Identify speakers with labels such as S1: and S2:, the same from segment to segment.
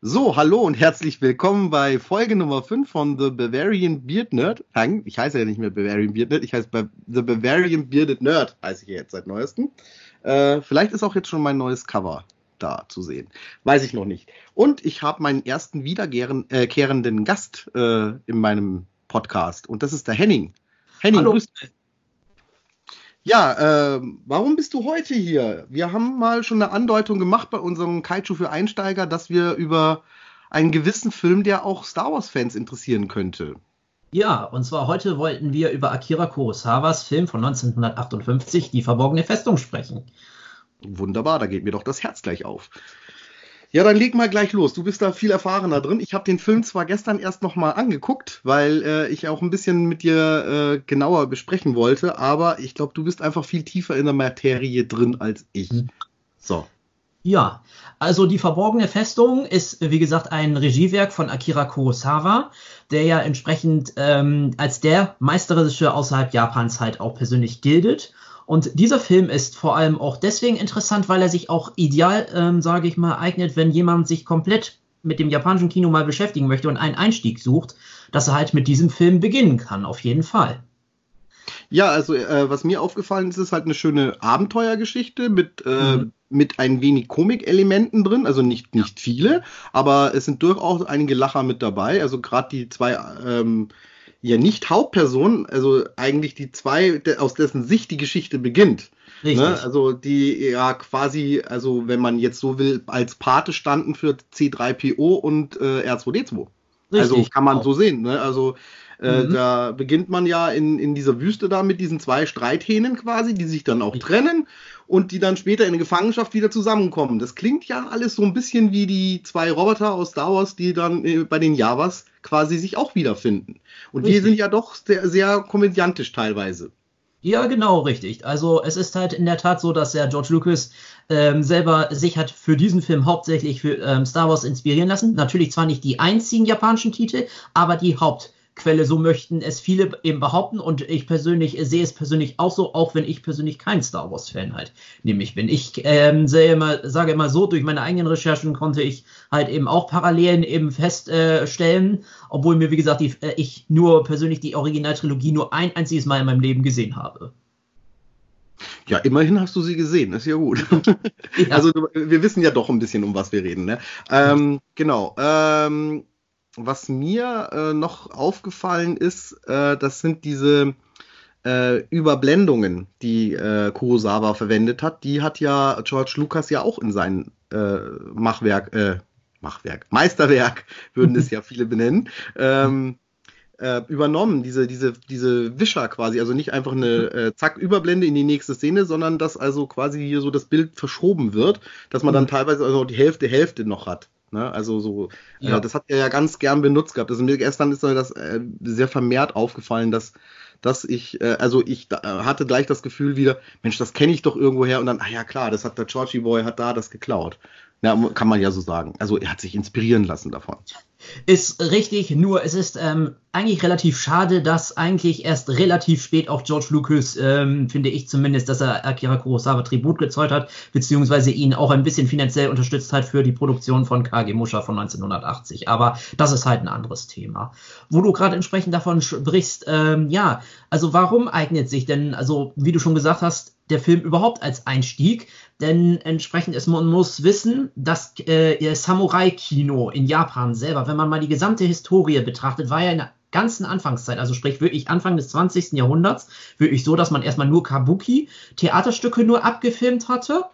S1: So, hallo und herzlich willkommen bei Folge Nummer 5 von The Bavarian Beard Nerd. Ich heiße ja nicht mehr Bavarian Beard Nerd, ich heiße The Bavarian Bearded Nerd, heiße ich jetzt seit neuestem. Äh, vielleicht ist auch jetzt schon mein neues Cover da zu sehen. Weiß ich noch nicht. Und ich habe meinen ersten wiederkehrenden äh, Gast äh, in meinem Podcast und das ist der Henning. Henning, Hallo. grüß dich. Ja, äh, warum bist du heute hier? Wir haben mal schon eine Andeutung gemacht bei unserem Kaiju für Einsteiger, dass wir über einen gewissen Film, der auch Star Wars-Fans interessieren könnte.
S2: Ja, und zwar heute wollten wir über Akira Kurosawas Film von 1958, Die verborgene Festung, sprechen.
S1: Wunderbar, da geht mir doch das Herz gleich auf. Ja, dann leg mal gleich los. Du bist da viel erfahrener drin. Ich habe den Film zwar gestern erst noch mal angeguckt, weil äh, ich auch ein bisschen mit dir äh, genauer besprechen wollte, aber ich glaube, du bist einfach viel tiefer in der Materie drin als ich. Mhm.
S2: So. Ja, also die verborgene Festung ist, wie gesagt, ein Regiewerk von Akira Kurosawa, der ja entsprechend ähm, als der Meisterregisseur außerhalb Japans halt auch persönlich gilt und dieser Film ist vor allem auch deswegen interessant, weil er sich auch ideal, ähm, sage ich mal, eignet, wenn jemand sich komplett mit dem japanischen Kino mal beschäftigen möchte und einen Einstieg sucht, dass er halt mit diesem Film beginnen kann, auf jeden Fall.
S1: Ja, also äh, was mir aufgefallen ist, ist halt eine schöne Abenteuergeschichte mit, äh, mhm. mit ein wenig Komikelementen drin, also nicht, nicht viele, aber es sind durchaus einige Lacher mit dabei. Also gerade die zwei ähm, ja nicht Hauptperson, also eigentlich die zwei, aus dessen Sicht die Geschichte beginnt. Ne? Richtig. Also die ja quasi, also wenn man jetzt so will, als Pate standen für C3PO und äh, R2D2. Richtig. Also kann man auch. so sehen. Ne? Also äh, mhm. da beginnt man ja in, in dieser Wüste da mit diesen zwei Streithähnen quasi, die sich dann auch Richtig. trennen und die dann später in Gefangenschaft wieder zusammenkommen. Das klingt ja alles so ein bisschen wie die zwei Roboter aus Star Wars, die dann äh, bei den Javas quasi sich auch wiederfinden. Und richtig. die sind ja doch sehr, sehr komödiantisch teilweise.
S2: Ja, genau, richtig. Also es ist halt in der Tat so, dass der George Lucas ähm, selber sich hat für diesen Film hauptsächlich für ähm, Star Wars inspirieren lassen. Natürlich zwar nicht die einzigen japanischen Titel, aber die Haupt Quelle, so möchten es viele eben behaupten und ich persönlich sehe es persönlich auch so, auch wenn ich persönlich kein Star Wars Fan halt nämlich bin. Ich ähm, sehe immer, sage immer so, durch meine eigenen Recherchen konnte ich halt eben auch Parallelen eben feststellen, äh, obwohl mir wie gesagt die, äh, ich nur persönlich die Originaltrilogie nur ein einziges Mal in meinem Leben gesehen habe.
S1: Ja, immerhin hast du sie gesehen, ist ja gut. Ja. Also wir wissen ja doch ein bisschen, um was wir reden. Ne? Ähm, genau. Ähm, was mir äh, noch aufgefallen ist, äh, das sind diese äh, Überblendungen, die äh, Kurosawa verwendet hat. Die hat ja George Lucas ja auch in sein äh, Machwerk, äh, Machwerk, Meisterwerk, würden es ja viele benennen. Ähm, äh, übernommen, diese, diese, diese Wischer quasi, also nicht einfach eine äh, Zack, Überblende in die nächste Szene, sondern dass also quasi hier so das Bild verschoben wird, dass man dann mhm. teilweise also die Hälfte, Hälfte noch hat. Ne? Also so, äh, ja. äh, das hat er ja ganz gern benutzt gehabt. Also mir gestern ist mir das äh, sehr vermehrt aufgefallen, dass, dass ich, äh, also ich da, hatte gleich das Gefühl wieder, Mensch, das kenne ich doch irgendwo her und dann, ah ja klar, das hat der Georgie Boy, hat da das geklaut. Ja, kann man ja so sagen. Also er hat sich inspirieren lassen davon.
S2: Ist richtig, nur es ist ähm, eigentlich relativ schade, dass eigentlich erst relativ spät auch George Lucas, ähm, finde ich zumindest, dass er Akira Kurosawa Tribut gezollt hat, beziehungsweise ihn auch ein bisschen finanziell unterstützt hat für die Produktion von Kage Musha von 1980. Aber das ist halt ein anderes Thema. Wo du gerade entsprechend davon sprichst, ähm, ja, also warum eignet sich denn, also wie du schon gesagt hast, der Film überhaupt als Einstieg? Denn entsprechend ist man muss wissen, dass äh, Samurai-Kino in Japan selber, wenn man mal die gesamte Historie betrachtet, war ja in der ganzen Anfangszeit, also sprich wirklich Anfang des 20. Jahrhunderts, wirklich so, dass man erstmal nur Kabuki, Theaterstücke nur abgefilmt hatte.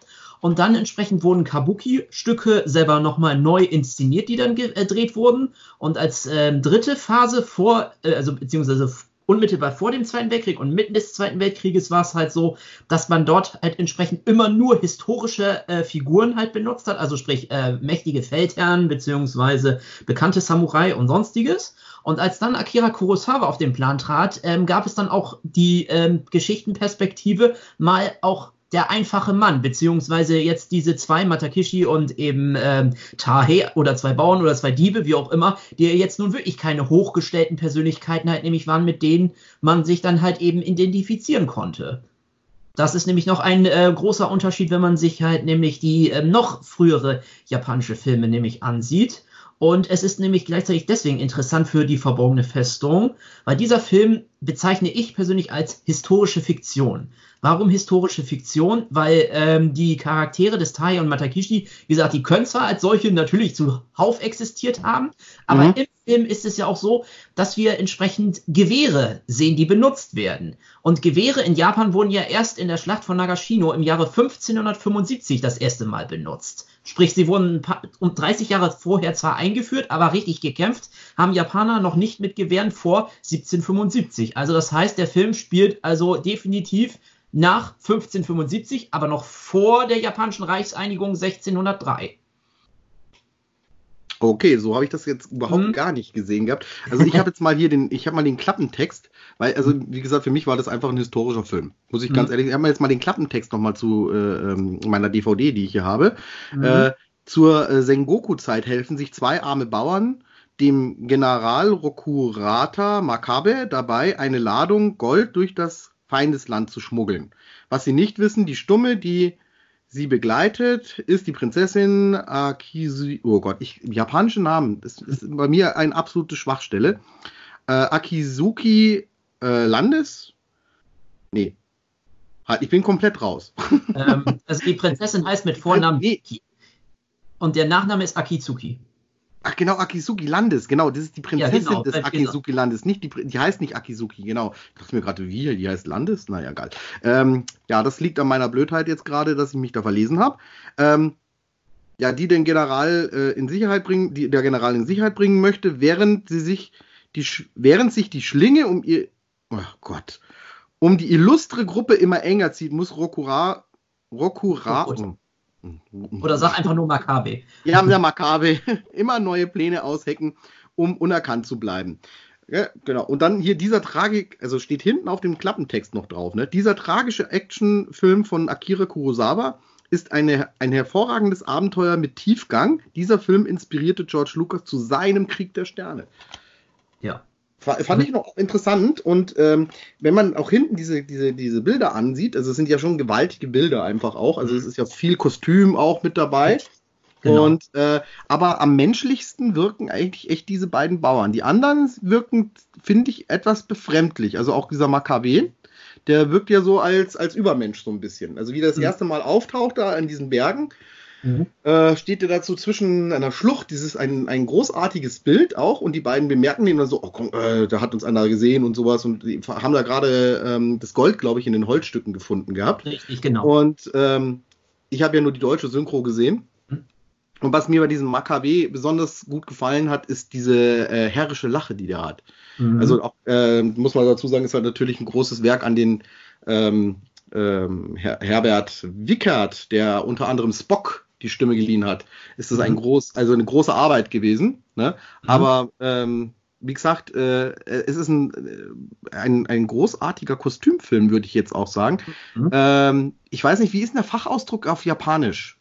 S2: Und dann entsprechend wurden Kabuki-Stücke selber nochmal neu inszeniert, die dann gedreht wurden. Und als äh, dritte Phase vor, äh, also beziehungsweise unmittelbar vor dem Zweiten Weltkrieg und mitten des Zweiten Weltkrieges war es halt so, dass man dort halt entsprechend immer nur historische äh, Figuren halt benutzt hat, also sprich äh, mächtige Feldherren beziehungsweise bekannte Samurai und sonstiges. Und als dann Akira Kurosawa auf den Plan trat, ähm, gab es dann auch die ähm, Geschichtenperspektive mal auch der einfache Mann, beziehungsweise jetzt diese zwei, Matakishi und eben ähm, Tahe oder zwei Bauern oder zwei Diebe, wie auch immer, die jetzt nun wirklich keine hochgestellten Persönlichkeiten halt nämlich waren, mit denen man sich dann halt eben identifizieren konnte. Das ist nämlich noch ein äh, großer Unterschied, wenn man sich halt nämlich die äh, noch frühere japanische Filme nämlich ansieht. Und es ist nämlich gleichzeitig deswegen interessant für die verborgene Festung, weil dieser Film bezeichne ich persönlich als historische Fiktion. Warum historische Fiktion? Weil ähm, die Charaktere des Tai und Matakishi, wie gesagt, die können zwar als solche natürlich zuhauf existiert haben, aber mhm. im Film ist es ja auch so, dass wir entsprechend Gewehre sehen, die benutzt werden. Und Gewehre in Japan wurden ja erst in der Schlacht von Nagashino im Jahre 1575 das erste Mal benutzt. Sprich, sie wurden um 30 Jahre vorher zwar eingeführt, aber richtig gekämpft haben Japaner noch nicht mit Gewehren vor 1775. Also das heißt, der Film spielt also definitiv nach 1575, aber noch vor der japanischen Reichseinigung 1603.
S1: Okay, so habe ich das jetzt überhaupt hm. gar nicht gesehen gehabt. Also ich habe jetzt mal hier den, ich habe mal den Klappentext, weil, also wie gesagt, für mich war das einfach ein historischer Film. Muss ich hm. ganz ehrlich, ich habe mal jetzt mal den Klappentext nochmal zu äh, ähm, meiner DVD, die ich hier habe. Hm. Äh, zur äh, Sengoku-Zeit helfen sich zwei arme Bauern dem General Rokurata Makabe dabei, eine Ladung Gold durch das Feindesland zu schmuggeln. Was sie nicht wissen, die Stumme, die sie begleitet, ist die Prinzessin Akizu. Oh Gott, ich, japanische Namen, das ist bei mir eine absolute Schwachstelle. Äh, Akizuki äh, Landes? Nee. Halt, ich bin komplett raus.
S2: Ähm, also die Prinzessin heißt mit Vornamen nee. Und der Nachname ist Akizuki.
S1: Ach genau, Akizuki Landes, genau, das ist die Prinzessin ja, genau, des Akizuki Landes, nicht die, die heißt nicht Akizuki, genau. Ich dachte mir gerade, wie, die heißt Landes? Naja, egal. Ähm, ja, das liegt an meiner Blödheit jetzt gerade, dass ich mich da verlesen habe. Ähm, ja, die den General äh, in Sicherheit bringen, die der General in Sicherheit bringen möchte, während sie sich die, während sich die Schlinge um ihr, oh Gott, um die illustre Gruppe immer enger zieht, muss Rokura, Rokura,
S2: oh, oder sag einfach nur Makabe.
S1: Ja, der Makabe. Immer neue Pläne aushecken, um unerkannt zu bleiben. Ja, genau. Und dann hier dieser Tragik, also steht hinten auf dem Klappentext noch drauf, ne? Dieser tragische Actionfilm von Akira Kurosawa ist eine, ein hervorragendes Abenteuer mit Tiefgang. Dieser Film inspirierte George Lucas zu seinem Krieg der Sterne.
S2: Ja.
S1: Fand ich noch interessant und ähm, wenn man auch hinten diese, diese, diese Bilder ansieht, also es sind ja schon gewaltige Bilder einfach auch, also es ist ja viel Kostüm auch mit dabei. Genau. Und äh, aber am menschlichsten wirken eigentlich echt diese beiden Bauern. Die anderen wirken, finde ich, etwas befremdlich. Also auch dieser Makkabee, der wirkt ja so als, als Übermensch so ein bisschen. Also wie das mhm. erste Mal auftaucht da in diesen Bergen Mhm. Äh, steht er dazu zwischen einer Schlucht, dieses ein, ein großartiges Bild auch und die beiden bemerken ihn dann so, oh komm, äh, da hat uns einer gesehen und sowas und die haben da gerade ähm, das Gold, glaube ich, in den Holzstücken gefunden gehabt.
S2: Richtig, genau.
S1: Und ähm, ich habe ja nur die deutsche Synchro gesehen. Mhm. Und was mir bei diesem Makabe besonders gut gefallen hat, ist diese äh, herrische Lache, die der hat. Mhm. Also auch, äh, muss man dazu sagen, ist halt natürlich ein großes Werk an den ähm, ähm, Her Herbert Wickert, der unter anderem Spock die Stimme geliehen hat, ist das ein mhm. groß, also eine große Arbeit gewesen. Ne? Mhm. Aber ähm, wie gesagt, äh, es ist ein, äh, ein, ein großartiger Kostümfilm, würde ich jetzt auch sagen. Mhm. Ähm, ich weiß nicht, wie ist denn der Fachausdruck auf Japanisch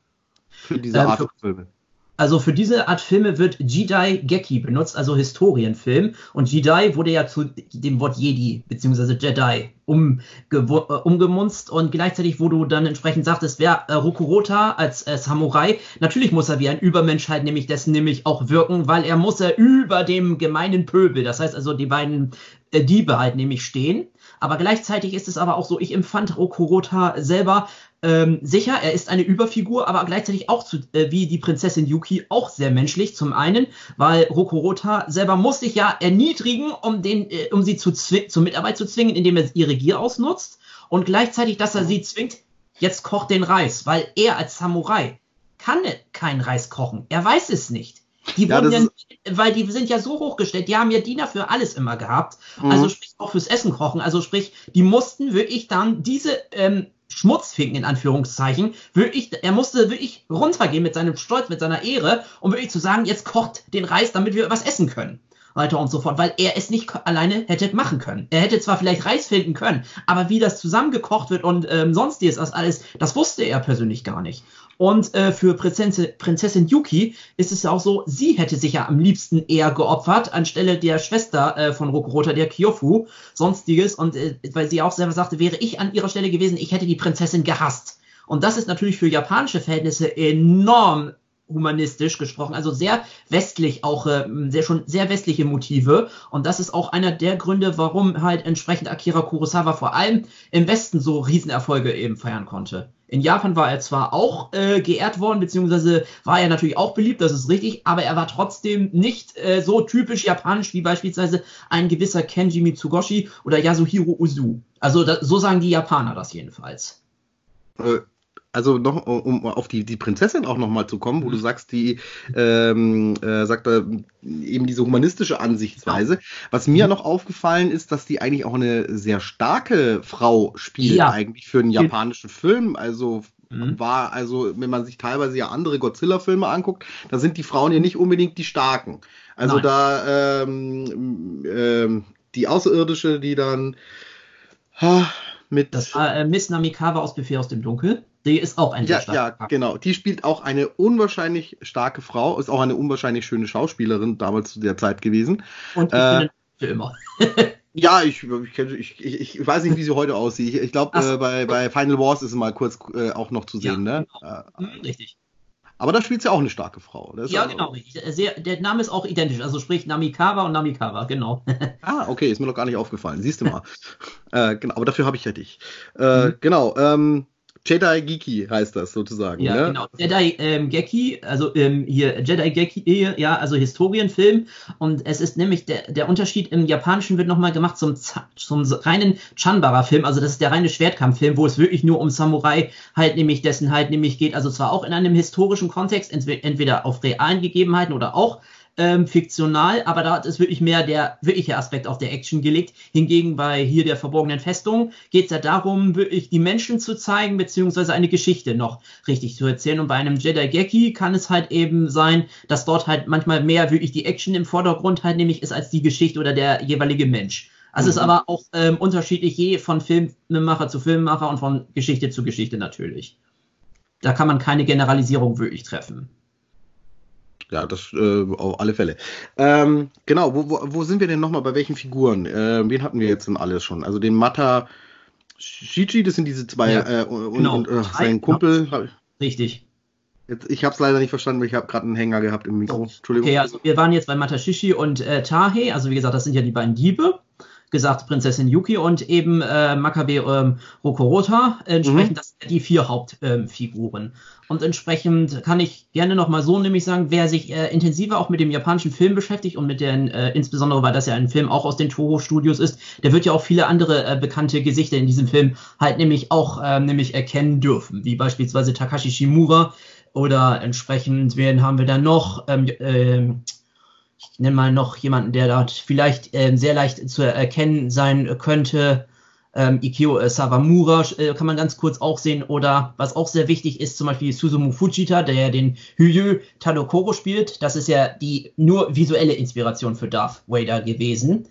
S1: für diese ähm, Art
S2: von Filme? Also für diese Art Filme wird Jidai Geki benutzt, also Historienfilm. Und Jidai wurde ja zu dem Wort Jedi bzw. Jedi äh, umgemunzt und gleichzeitig, wo du dann entsprechend sagtest, wer äh, Rokurota als äh, Samurai, natürlich muss er wie ein Übermensch halt nämlich dessen nämlich auch wirken, weil er muss er über dem gemeinen Pöbel, das heißt also die beiden äh, Diebe halt nämlich stehen. Aber gleichzeitig ist es aber auch so, ich empfand Rokurota selber ähm, sicher, er ist eine Überfigur, aber gleichzeitig auch zu, äh, wie die Prinzessin Yuki auch sehr menschlich. Zum einen, weil Rokurota selber muss sich ja erniedrigen, um, den, äh, um sie zu zur Mitarbeit zu zwingen, indem er ihre Gier ausnutzt. Und gleichzeitig, dass er sie zwingt, jetzt kocht den Reis, weil er als Samurai kann keinen Reis kochen. Er weiß es nicht. Die ja, wurden ja, weil die sind ja so hochgestellt, die haben ja Diener für alles immer gehabt. Mhm. Also sprich auch fürs Essen kochen. Also sprich, die mussten wirklich dann diese ähm, Schmutzfinken in Anführungszeichen, wirklich, er musste wirklich runtergehen mit seinem Stolz, mit seiner Ehre, um wirklich zu sagen, jetzt kocht den Reis, damit wir was essen können. Weiter und so fort, weil er es nicht alleine hätte machen können. Er hätte zwar vielleicht Reis finden können, aber wie das zusammengekocht wird und ähm, sonstiges, das alles, das wusste er persönlich gar nicht. Und äh, für Prinzessin, Prinzessin Yuki ist es auch so, sie hätte sich ja am liebsten eher geopfert, anstelle der Schwester äh, von Rokurota, der Kyofu, sonstiges. Und äh, weil sie auch selber sagte, wäre ich an ihrer Stelle gewesen, ich hätte die Prinzessin gehasst. Und das ist natürlich für japanische Verhältnisse enorm humanistisch gesprochen, also sehr westlich auch, äh, sehr schon sehr westliche Motive. Und das ist auch einer der Gründe, warum halt entsprechend Akira Kurosawa vor allem im Westen so Riesenerfolge eben feiern konnte. In Japan war er zwar auch äh, geehrt worden, beziehungsweise war er natürlich auch beliebt, das ist richtig, aber er war trotzdem nicht äh, so typisch japanisch wie beispielsweise ein gewisser Kenji Mitsugoshi oder Yasuhiro Uzu. Also da, so sagen die Japaner das jedenfalls.
S1: Äh, also noch, um auf die, die Prinzessin auch nochmal zu kommen, wo du mhm. sagst, die ähm, äh, sagt da eben diese humanistische Ansichtsweise. Ja. Was mir mhm. noch aufgefallen ist, dass die eigentlich auch eine sehr starke Frau spielt, ja. eigentlich für einen japanischen Film. Also mhm. war, also, wenn man sich teilweise ja andere Godzilla-Filme anguckt, da sind die Frauen ja nicht unbedingt die Starken. Also Nein. da ähm, ähm, die Außerirdische, die dann
S2: ha, mit. Das war äh, Miss Namikawa aus Befehl aus dem Dunkel. Die ist auch ein
S1: ja, sehr Ja, genau. Die spielt auch eine unwahrscheinlich starke Frau, ist auch eine unwahrscheinlich schöne Schauspielerin damals zu der Zeit gewesen. Und ich äh, für immer. ja, ich, ich, ich, ich, weiß nicht, wie sie heute aussieht. Ich glaube, äh, bei, bei Final Wars ist sie mal kurz äh, auch noch zu sehen, ja, ne? Genau. Äh, mhm, richtig. Aber da spielt sie auch eine starke Frau.
S2: ja, genau, richtig. Sehr, der Name ist auch identisch, also sprich Namikawa und Namikawa, genau.
S1: ah, okay, ist mir noch gar nicht aufgefallen. Siehst du mal. äh, genau, aber dafür habe ich ja dich. Äh, mhm. Genau, ähm, Jedi Geki heißt das sozusagen.
S2: Ja, ne? genau. Jedi ähm, Geki, also ähm, hier Jedi Geki, ja, also Historienfilm. Und es ist nämlich der, der Unterschied im Japanischen wird nochmal gemacht zum, zum reinen Chanbara-Film. Also das ist der reine Schwertkampffilm, wo es wirklich nur um Samurai halt nämlich dessen halt nämlich geht. Also zwar auch in einem historischen Kontext, entweder auf realen Gegebenheiten oder auch ähm, fiktional, aber da ist wirklich mehr der wirkliche Aspekt auf der Action gelegt. Hingegen bei hier der verborgenen Festung geht es ja darum, wirklich die Menschen zu zeigen, beziehungsweise eine Geschichte noch richtig zu erzählen. Und bei einem Jedi Geki kann es halt eben sein, dass dort halt manchmal mehr wirklich die Action im Vordergrund halt nämlich ist als die Geschichte oder der jeweilige Mensch. Also mhm. ist aber auch ähm, unterschiedlich je von Filmemacher zu Filmemacher und von Geschichte zu Geschichte natürlich. Da kann man keine Generalisierung wirklich treffen
S1: ja, das äh, auf alle Fälle. Ähm, genau, wo, wo, wo sind wir denn nochmal? Bei welchen Figuren? Äh, wen hatten wir jetzt denn alles schon? Also den Mata Shichi, das sind diese zwei, ja, äh, und, genau. und äh, sein Kumpel.
S2: Richtig.
S1: Jetzt, ich habe es leider nicht verstanden, weil ich habe gerade einen Hänger gehabt im Mikro.
S2: Entschuldigung. Okay, also wir waren jetzt bei Matashishi und äh, Tahe, also wie gesagt, das sind ja die beiden Diebe gesagt Prinzessin Yuki und eben äh, Makabe ähm, Rokorota. Entsprechend, mhm. das sind die vier Hauptfiguren. Ähm, und entsprechend kann ich gerne nochmal so nämlich sagen, wer sich äh, intensiver auch mit dem japanischen Film beschäftigt und mit den, äh, insbesondere weil das ja ein Film auch aus den Toho Studios ist, der wird ja auch viele andere äh, bekannte Gesichter in diesem Film halt nämlich auch äh, nämlich erkennen dürfen, wie beispielsweise Takashi Shimura oder entsprechend, wen haben wir da noch? Ähm, äh, ich nenne mal noch jemanden, der dort vielleicht äh, sehr leicht zu erkennen sein könnte. Ähm, Ikeo äh, Sawamura äh, kann man ganz kurz auch sehen. Oder was auch sehr wichtig ist, zum Beispiel Susumu Fujita, der ja den Hyu Tadokoro spielt. Das ist ja die nur visuelle Inspiration für Darth Vader gewesen.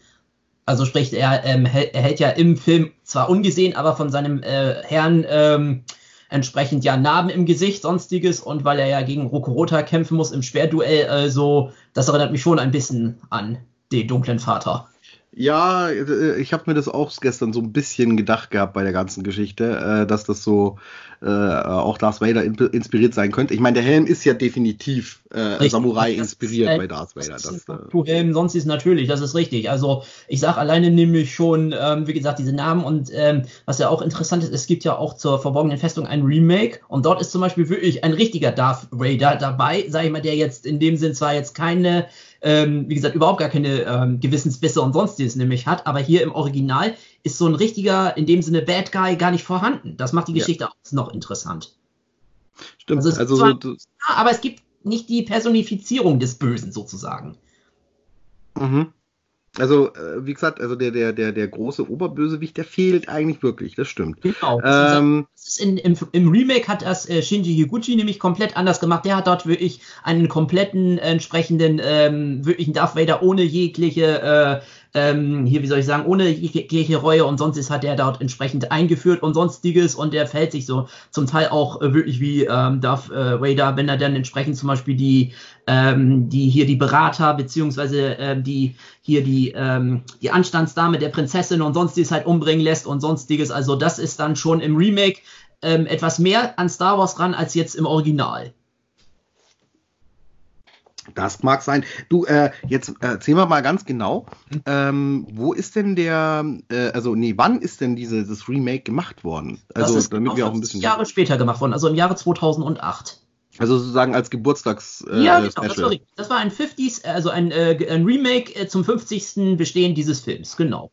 S2: Also sprich, er, ähm, er hält ja im Film zwar ungesehen, aber von seinem äh, Herrn ähm, entsprechend ja Narben im Gesicht, sonstiges und weil er ja gegen Rokorota kämpfen muss im Schwerduell, also das erinnert mich schon ein bisschen an den dunklen Vater.
S1: Ja, äh, ich habe mir das auch gestern so ein bisschen gedacht gehabt bei der ganzen Geschichte, äh, dass das so äh, auch Darth Vader inspiriert sein könnte. Ich meine, der Helm ist ja definitiv äh, Samurai inspiriert ist, bei Darth Vader. Das,
S2: das äh, Helm, sonst ist natürlich, das ist richtig. Also ich sage alleine nämlich schon, ähm, wie gesagt, diese Namen und ähm, was ja auch interessant ist, es gibt ja auch zur verborgenen Festung ein Remake und dort ist zum Beispiel wirklich ein richtiger Darth Vader dabei, sage ich mal, der jetzt in dem Sinn zwar jetzt keine ähm, wie gesagt, überhaupt gar keine ähm, Gewissensbisse und sonstiges nämlich hat. Aber hier im Original ist so ein richtiger, in dem Sinne Bad Guy gar nicht vorhanden. Das macht die Geschichte ja. auch noch interessant. Stimmt. Also, also zwar, so, aber es gibt nicht die Personifizierung des Bösen sozusagen.
S1: Mhm. Also, äh, wie gesagt, also der, der, der, der große Oberbösewicht, der fehlt eigentlich wirklich, das stimmt. Genau.
S2: Ähm, in, im, Im Remake hat das äh, Shinji Higuchi nämlich komplett anders gemacht. Der hat dort wirklich einen kompletten entsprechenden, ähm, wirklichen Darth Vader ohne jegliche äh, ähm, hier, wie soll ich sagen, ohne jegliche Reue und sonst ist hat er dort entsprechend eingeführt und sonstiges und der fällt sich so zum Teil auch äh, wirklich wie ähm, Darth äh, Vader, wenn er dann entsprechend zum Beispiel die, ähm, die hier die Berater beziehungsweise ähm, die hier die, ähm, die Anstandsdame der Prinzessin und sonstiges halt umbringen lässt und sonstiges. Also das ist dann schon im Remake ähm, etwas mehr an Star Wars ran als jetzt im Original.
S1: Das mag sein. Du, äh, jetzt erzähl wir mal ganz genau, hm? ähm, wo ist denn der, äh, also nee, wann ist denn diese, das Remake gemacht worden?
S2: Also das ist damit wir auch ein bisschen Jahre später gemacht worden, also im Jahre 2008.
S1: Also sozusagen als Geburtstags.
S2: Äh, ja, genau, das war, das war ein 50s, also ein, äh, ein Remake äh, zum 50. Bestehen dieses Films, genau.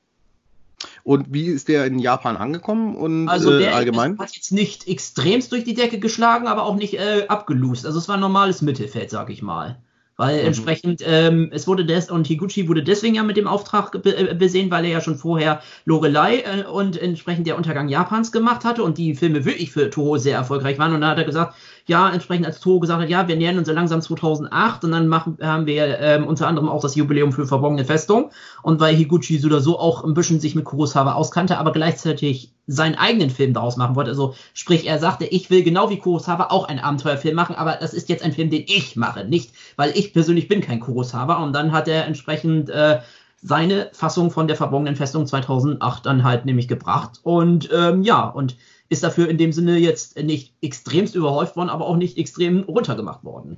S1: Und wie ist der in Japan angekommen und
S2: also der äh, allgemein? hat jetzt nicht extremst durch die Decke geschlagen, aber auch nicht äh, abgelust. Also es war ein normales Mittelfeld, sag ich mal. Weil mhm. entsprechend, ähm, es wurde des, und Higuchi wurde deswegen ja mit dem Auftrag be äh, besehen, weil er ja schon vorher Lorelei äh, und entsprechend der Untergang Japans gemacht hatte und die Filme wirklich für Toho sehr erfolgreich waren. Und da hat er gesagt, ja, entsprechend als Toho gesagt hat, ja, wir nähern uns ja langsam 2008 und dann machen, haben wir ähm, unter anderem auch das Jubiläum für Verborgene Festung. Und weil Higuchi oder so auch ein bisschen sich mit Kurosawa auskannte, aber gleichzeitig seinen eigenen Film daraus machen wollte. Also sprich, er sagte, ich will genau wie Kurosawa auch einen Abenteuerfilm machen, aber das ist jetzt ein Film, den ich mache, nicht, weil ich persönlich bin kein Kurosawa. Und dann hat er entsprechend äh, seine Fassung von der verborgenen Festung 2008 dann halt nämlich gebracht. Und ähm, ja, und ist dafür in dem Sinne jetzt nicht extremst überhäuft worden, aber auch nicht extrem runtergemacht worden.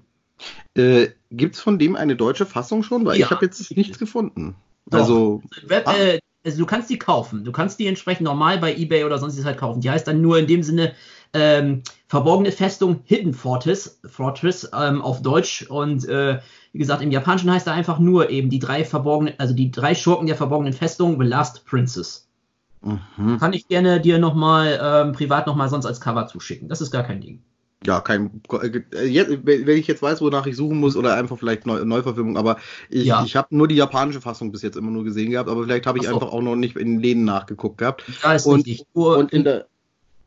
S1: Äh, Gibt es von dem eine deutsche Fassung schon? Weil ja. ich habe jetzt nichts gefunden.
S2: Doch. Also, Web, äh, also du kannst die kaufen. Du kannst die entsprechend normal bei eBay oder sonst halt kaufen. Die heißt dann nur in dem Sinne ähm, verborgene Festung Hidden Fortress, Fortress ähm, auf Deutsch und äh, wie gesagt im Japanischen heißt er einfach nur eben die drei verborgenen, also die drei Schurken der verborgenen Festung The Last Princess. Mhm. Kann ich gerne dir nochmal ähm, privat nochmal sonst als Cover zuschicken. Das ist gar kein Ding
S1: ja, kein, äh, jetzt, wenn ich jetzt weiß, wonach ich suchen muss oder einfach vielleicht Neu Neuverfilmung, aber ich, ja. ich habe nur die japanische Fassung bis jetzt immer nur gesehen gehabt, aber vielleicht habe ich so. einfach auch noch nicht in Läden nachgeguckt gehabt.
S2: Ja, ist und, richtig.
S1: und in der,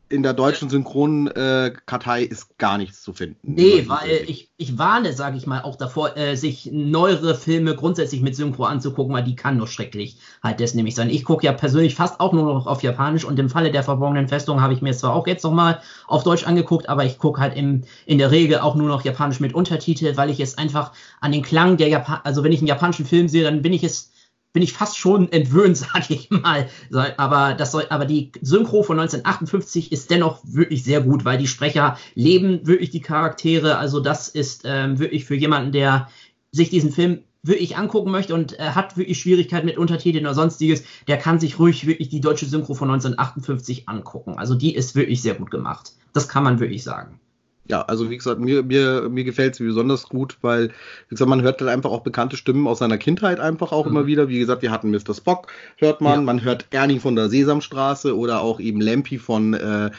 S1: in der deutschen Synchronkartei äh, ist gar nichts zu finden.
S2: Nee, weil ich, ich warne, sage ich mal, auch davor, äh, sich neuere Filme grundsätzlich mit Synchro anzugucken, weil die kann nur schrecklich halt das nämlich sein. Ich gucke ja persönlich fast auch nur noch auf Japanisch und im Falle der verborgenen Festung habe ich mir zwar auch jetzt nochmal auf Deutsch angeguckt, aber ich gucke halt im, in der Regel auch nur noch Japanisch mit Untertitel, weil ich es einfach an den Klang der Japan, also wenn ich einen japanischen Film sehe, dann bin ich es bin ich fast schon entwöhnt, sage ich mal. Aber das soll, aber die Synchro von 1958 ist dennoch wirklich sehr gut, weil die Sprecher leben wirklich die Charaktere. Also das ist ähm, wirklich für jemanden, der sich diesen Film wirklich angucken möchte und äh, hat wirklich Schwierigkeiten mit Untertiteln oder sonstiges, der kann sich ruhig wirklich die deutsche Synchro von 1958 angucken. Also die ist wirklich sehr gut gemacht. Das kann man wirklich sagen
S1: ja, also wie gesagt, mir, mir, mir gefällt sie besonders gut, weil, wie gesagt, man hört dann einfach auch bekannte Stimmen aus seiner Kindheit einfach auch mhm. immer wieder. Wie gesagt, wir hatten Mr. Spock, hört man, ja. man hört Ernie von der Sesamstraße oder auch eben Lampi von äh,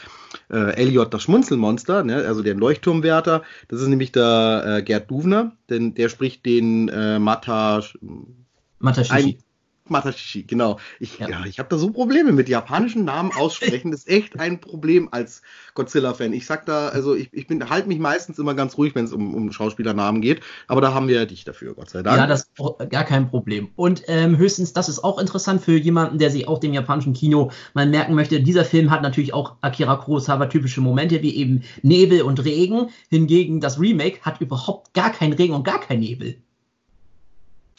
S1: äh, Elliot das Schmunzelmonster, ne? also der Leuchtturmwärter. Das ist nämlich der äh, Gerd Duvner, denn der spricht den äh, Mata
S2: Matashishi.
S1: Matashishi, genau. Ich, ja. ja ich habe da so Probleme mit japanischen Namen aussprechen. Das ist echt ein Problem als Godzilla-Fan. Ich sag da, also ich, ich bin halt mich meistens immer ganz ruhig, wenn es um, um Schauspielernamen geht. Aber da haben wir ja dich dafür, Gott sei Dank.
S2: Ja, das ist gar kein Problem. Und ähm, höchstens, das ist auch interessant für jemanden, der sich auch dem japanischen Kino mal merken möchte. Dieser Film hat natürlich auch Akira Kurosawa typische Momente wie eben Nebel und Regen. Hingegen das Remake hat überhaupt gar keinen Regen und gar keinen Nebel.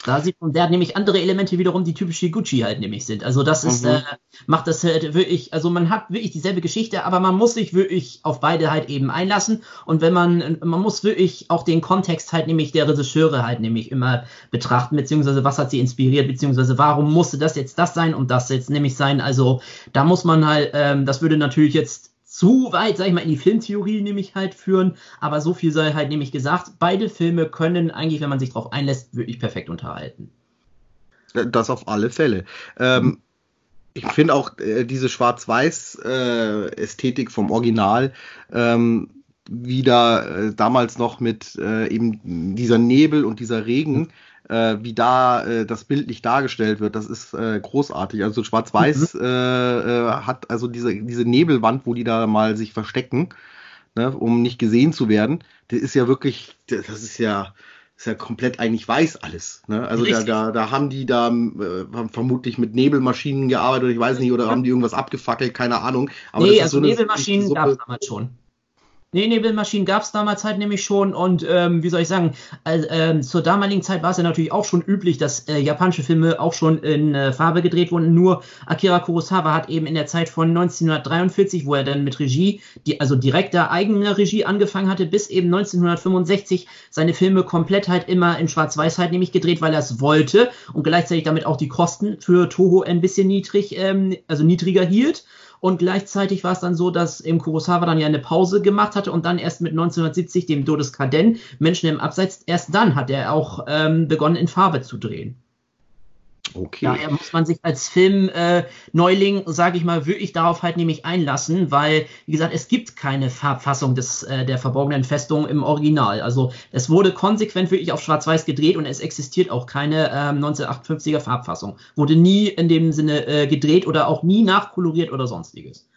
S2: Da sieht man, der hat nämlich andere Elemente wiederum, die typisch Gucci halt nämlich sind. Also das ist, mhm. äh, macht das halt wirklich, also man hat wirklich dieselbe Geschichte, aber man muss sich wirklich auf beide halt eben einlassen. Und wenn man, man muss wirklich auch den Kontext halt nämlich der Regisseure halt nämlich immer betrachten, beziehungsweise was hat sie inspiriert, beziehungsweise warum musste das jetzt das sein und das jetzt nämlich sein. Also da muss man halt, ähm, das würde natürlich jetzt zu weit, sag ich mal, in die Filmtheorie nämlich halt führen, aber so viel sei halt nämlich gesagt, beide Filme können eigentlich, wenn man sich darauf einlässt, wirklich perfekt unterhalten.
S1: Das auf alle Fälle. Ähm, ich finde auch äh, diese Schwarz-Weiß-Ästhetik äh, vom Original ähm, wieder äh, damals noch mit äh, eben dieser Nebel und dieser Regen äh, wie da äh, das bildlich dargestellt wird, das ist äh, großartig. Also Schwarz-Weiß mhm. äh, äh, hat also diese, diese Nebelwand, wo die da mal sich verstecken, ne, um nicht gesehen zu werden. Das ist ja wirklich, das ist ja, ist ja komplett eigentlich weiß alles. Ne? Also da, da, da haben die da äh, vermutlich mit Nebelmaschinen gearbeitet, oder ich weiß nicht, oder haben die irgendwas abgefackelt, keine Ahnung.
S2: Aber nee, also so Nebelmaschinen gab es damals schon. Nee, Nebelmaschinen gab es damals halt nämlich schon und ähm, wie soll ich sagen, also, ähm, zur damaligen Zeit war es ja natürlich auch schon üblich, dass äh, japanische Filme auch schon in äh, Farbe gedreht wurden. Nur Akira Kurosawa hat eben in der Zeit von 1943, wo er dann mit Regie, die, also direkter eigener Regie angefangen hatte, bis eben 1965 seine Filme komplett halt immer in Schwarz-Weiß halt nämlich gedreht, weil er es wollte und gleichzeitig damit auch die Kosten für Toho ein bisschen niedrig, ähm, also niedriger hielt. Und gleichzeitig war es dann so, dass eben Kurosawa dann ja eine Pause gemacht hatte und dann erst mit 1970, dem Todeskaden, Menschen im Abseits, erst dann hat er auch ähm, begonnen, in Farbe zu drehen. Okay. Daher muss man sich als Filmneuling, äh, sage ich mal, wirklich darauf halt nämlich einlassen, weil, wie gesagt, es gibt keine Farbfassung des, äh, der verborgenen Festung im Original. Also es wurde konsequent wirklich auf Schwarz-Weiß gedreht und es existiert auch keine ähm, 1958er Farbfassung. Wurde nie in dem Sinne äh, gedreht oder auch nie nachkoloriert oder sonstiges.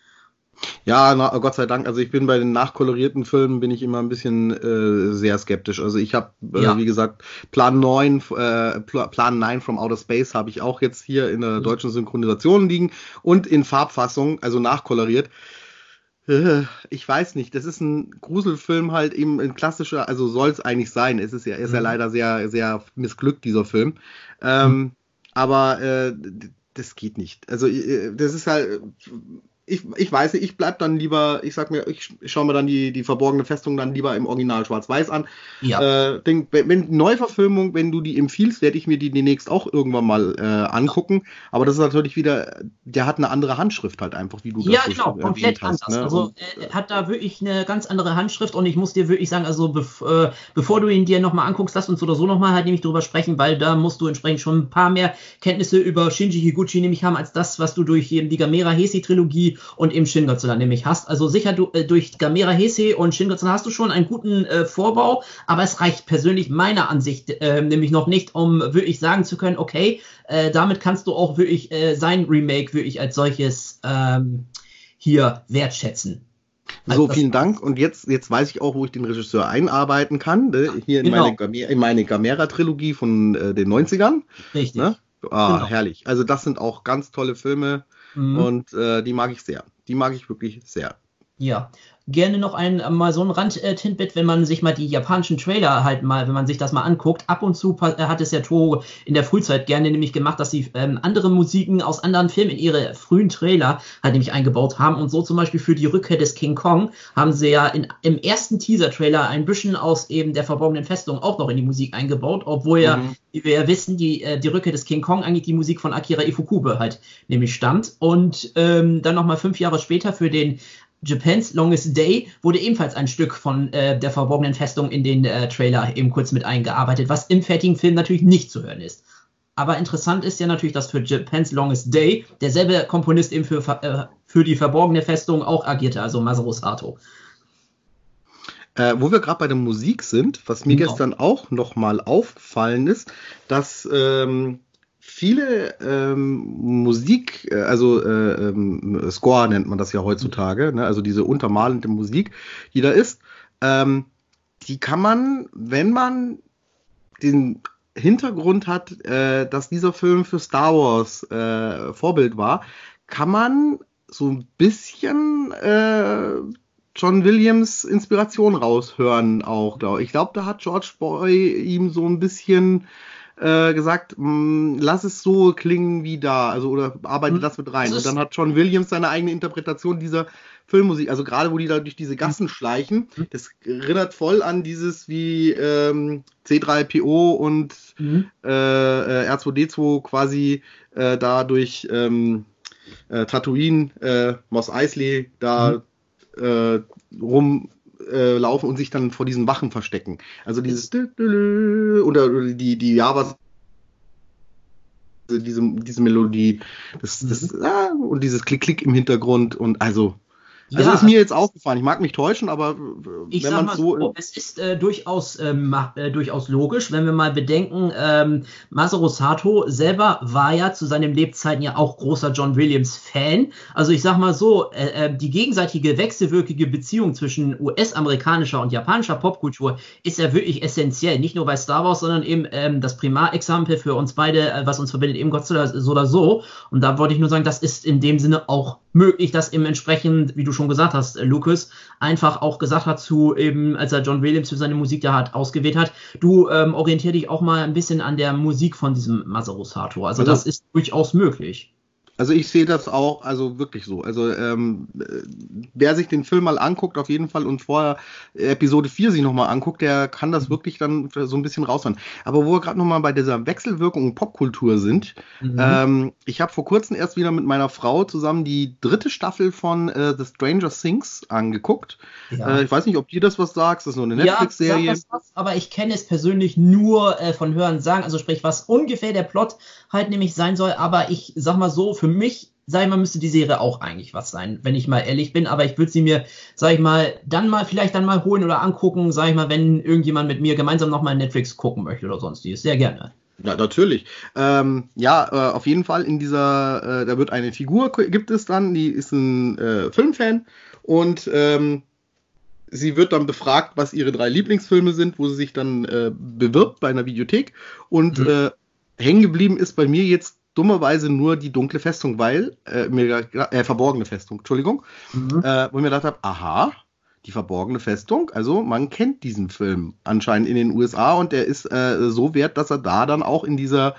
S1: Ja, na, Gott sei Dank. Also ich bin bei den nachkolorierten Filmen bin ich immer ein bisschen äh, sehr skeptisch. Also ich habe, äh, ja. wie gesagt, Plan 9, äh, Plan 9 from Outer Space habe ich auch jetzt hier in der mhm. deutschen Synchronisation liegen und in Farbfassung, also nachkoloriert. Äh, ich weiß nicht, das ist ein Gruselfilm halt eben ein klassischer, also soll es eigentlich sein. Es ist ja, ist ja mhm. leider sehr, sehr missglückt, dieser Film. Ähm, mhm. Aber äh, das geht nicht. Also äh, das ist halt ich, ich weiß nicht, ich bleib dann lieber, ich sag mir, ich schaue mir dann die, die verborgene Festung dann lieber im Original Schwarz-Weiß an. Ja. Äh, denk, wenn Neuverfilmung, wenn du die empfiehlst, werde ich mir die demnächst auch irgendwann mal äh, angucken. Aber das ist natürlich wieder, der hat eine andere Handschrift halt einfach, wie du
S2: ja, das genau, komplett hast. Anders. Ne? Also er hat da wirklich eine ganz andere Handschrift und ich muss dir wirklich sagen, also bev äh, bevor du ihn dir nochmal anguckst, lass uns oder so nochmal halt nämlich drüber sprechen, weil da musst du entsprechend schon ein paar mehr Kenntnisse über Shinji Higuchi nämlich haben, als das, was du durch die Gamera Hesi Trilogie und eben Shin Godzilla nämlich hast. Also sicher du, äh, durch Gamera Heisei und Shin Godzilla hast du schon einen guten äh, Vorbau, aber es reicht persönlich meiner Ansicht äh, nämlich noch nicht, um wirklich sagen zu können, okay, äh, damit kannst du auch wirklich äh, sein Remake wirklich als solches ähm, hier wertschätzen.
S1: So, also vielen Dank. Und jetzt, jetzt weiß ich auch, wo ich den Regisseur einarbeiten kann. Ne? Hier in genau. meine, meine Gamera-Trilogie von äh, den 90ern. Richtig. Ne? Ah, genau. herrlich. Also das sind auch ganz tolle Filme. Mhm. Und äh, die mag ich sehr. Die mag ich wirklich sehr.
S2: Ja, gerne noch ein äh, mal so ein Rand-Tintbit, wenn man sich mal die japanischen Trailer halt mal, wenn man sich das mal anguckt. Ab und zu äh, hat es ja Toho in der Frühzeit gerne nämlich gemacht, dass sie ähm, andere Musiken aus anderen Filmen in ihre frühen Trailer halt nämlich eingebaut haben. Und so zum Beispiel für die Rückkehr des King Kong haben sie ja in, im ersten Teaser-Trailer ein bisschen aus eben der verborgenen Festung auch noch in die Musik eingebaut, obwohl mhm. ja, wie wir ja wissen, die, äh, die Rückkehr des King Kong eigentlich die Musik von Akira Ifukube halt nämlich stammt. Und ähm, dann nochmal fünf Jahre später für den Japan's Longest Day wurde ebenfalls ein Stück von äh, der verborgenen Festung in den äh, Trailer eben kurz mit eingearbeitet, was im fertigen Film natürlich nicht zu hören ist. Aber interessant ist ja natürlich, dass für Japan's Longest Day derselbe Komponist eben für, äh, für die verborgene Festung auch agierte, also Masaru Sato.
S1: Äh, wo wir gerade bei der Musik sind, was mir genau. gestern auch nochmal aufgefallen ist, dass ähm, viele ähm, Musik, äh, also äh, ähm, Score nennt man das ja heutzutage, ne? also diese untermalende Musik, die da ist, ähm, die kann man, wenn man den Hintergrund hat, äh, dass dieser Film für Star Wars äh, Vorbild war, kann man so ein bisschen äh, John Williams Inspiration raushören auch, glaube ich. Ich glaube, da hat George Boy ihm so ein bisschen äh, gesagt, mh, mm, lass es so klingen wie da, also oder arbeite mhm. das mit rein. Und dann hat John Williams seine eigene Interpretation dieser Filmmusik, also gerade wo die da durch diese Gassen mhm. schleichen, mhm. das erinnert voll an dieses wie ähm, C3PO und mhm. äh, äh R2D2 quasi äh, da durch ähm, äh, Tatooine, Moss Eisley da mhm. rum äh, laufen und sich dann vor diesen Wachen verstecken. Also dieses oder die, die Javas diese, diese Melodie, das, das, mhm. ah, und dieses Klick-Klick im Hintergrund und also also ja. ist mir jetzt aufgefallen. Ich mag mich täuschen, aber
S2: äh, wenn man so, so, es ist äh, durchaus ähm, äh, durchaus logisch, wenn wir mal bedenken, ähm, Masaru Sato selber war ja zu seinen Lebzeiten ja auch großer John Williams Fan. Also ich sag mal so, äh, äh die gegenseitige wechselwirkige Beziehung zwischen US-amerikanischer und japanischer Popkultur ist ja wirklich essentiell. Nicht nur bei Star Wars, sondern eben ähm, das Primarexempel für uns beide, äh, was uns verbindet, eben Gott sei Dank so oder so. Und da wollte ich nur sagen, das ist in dem Sinne auch möglich, dass eben entsprechend, wie du schon schon gesagt hast, äh, Lucas, einfach auch gesagt hat zu eben, als er John Williams für seine Musik da hat ausgewählt hat, du ähm, orientier dich auch mal ein bisschen an der Musik von diesem Masaru Sato. Also, also das ist durchaus möglich.
S1: Also ich sehe das auch, also wirklich so. Also ähm, wer sich den Film mal anguckt, auf jeden Fall und vorher Episode 4 sich nochmal anguckt, der kann das wirklich dann so ein bisschen raushauen. Aber wo wir gerade nochmal bei dieser Wechselwirkung und Popkultur sind, mhm. ähm, ich habe vor kurzem erst wieder mit meiner Frau zusammen die dritte Staffel von äh, The Stranger Things angeguckt. Ja. Äh, ich weiß nicht, ob dir das was sagst, das ist nur eine Netflix-Serie. Ja,
S2: aber ich kenne es persönlich nur äh, von Hören sagen, also sprich, was ungefähr der Plot halt nämlich sein soll, aber ich sag mal so, für mich, sag ich mal, müsste die Serie auch eigentlich was sein, wenn ich mal ehrlich bin. Aber ich würde sie mir, sag ich mal, dann mal, vielleicht dann mal holen oder angucken, sag ich mal, wenn irgendjemand mit mir gemeinsam nochmal Netflix gucken möchte oder sonstiges. Sehr gerne.
S1: Ja, natürlich. Ähm, ja, äh, auf jeden Fall in dieser, äh, da wird eine Figur, gibt es dann, die ist ein äh, Filmfan und ähm, sie wird dann befragt, was ihre drei Lieblingsfilme sind, wo sie sich dann äh, bewirbt bei einer Videothek und mhm. äh, hängen geblieben ist bei mir jetzt dummerweise nur die dunkle Festung, weil, äh, mir, äh, verborgene Festung, Entschuldigung, mhm. äh, wo ich mir gedacht habe, aha, die verborgene Festung, also man kennt diesen Film anscheinend in den USA und der ist äh, so wert, dass er da dann auch in dieser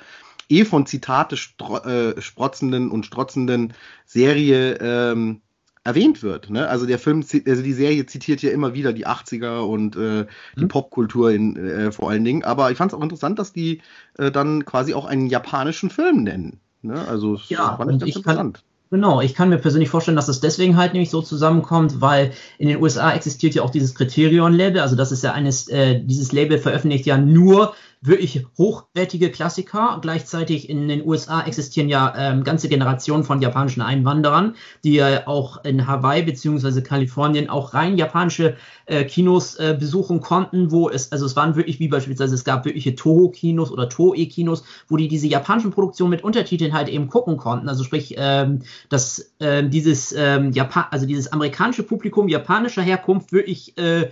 S1: eh von Zitate äh, sprotzenden und strotzenden Serie ähm, erwähnt wird. Ne? Also der Film, also die Serie zitiert ja immer wieder die 80er und äh, die mhm. Popkultur in, äh, vor allen Dingen. Aber ich fand es auch interessant, dass die äh, dann quasi auch einen japanischen Film nennen. Ne? Also
S2: ja, fand ich ganz ich interessant. Kann, Genau, ich kann mir persönlich vorstellen, dass es deswegen halt nämlich so zusammenkommt, weil in den USA existiert ja auch dieses Kriterion-Label, also das ist ja eines, äh, dieses Label veröffentlicht ja nur wirklich hochwertige Klassiker. Gleichzeitig in den USA existieren ja ähm, ganze Generationen von japanischen Einwanderern, die ja auch in Hawaii beziehungsweise Kalifornien auch rein japanische äh, Kinos äh, besuchen konnten, wo es, also es waren wirklich wie beispielsweise, es gab wirkliche Toho-Kinos oder Toei-Kinos, wo die diese japanischen Produktionen mit Untertiteln halt eben gucken konnten. Also sprich, ähm, dass ähm, dieses ähm, Japan, also dieses amerikanische Publikum japanischer Herkunft wirklich äh,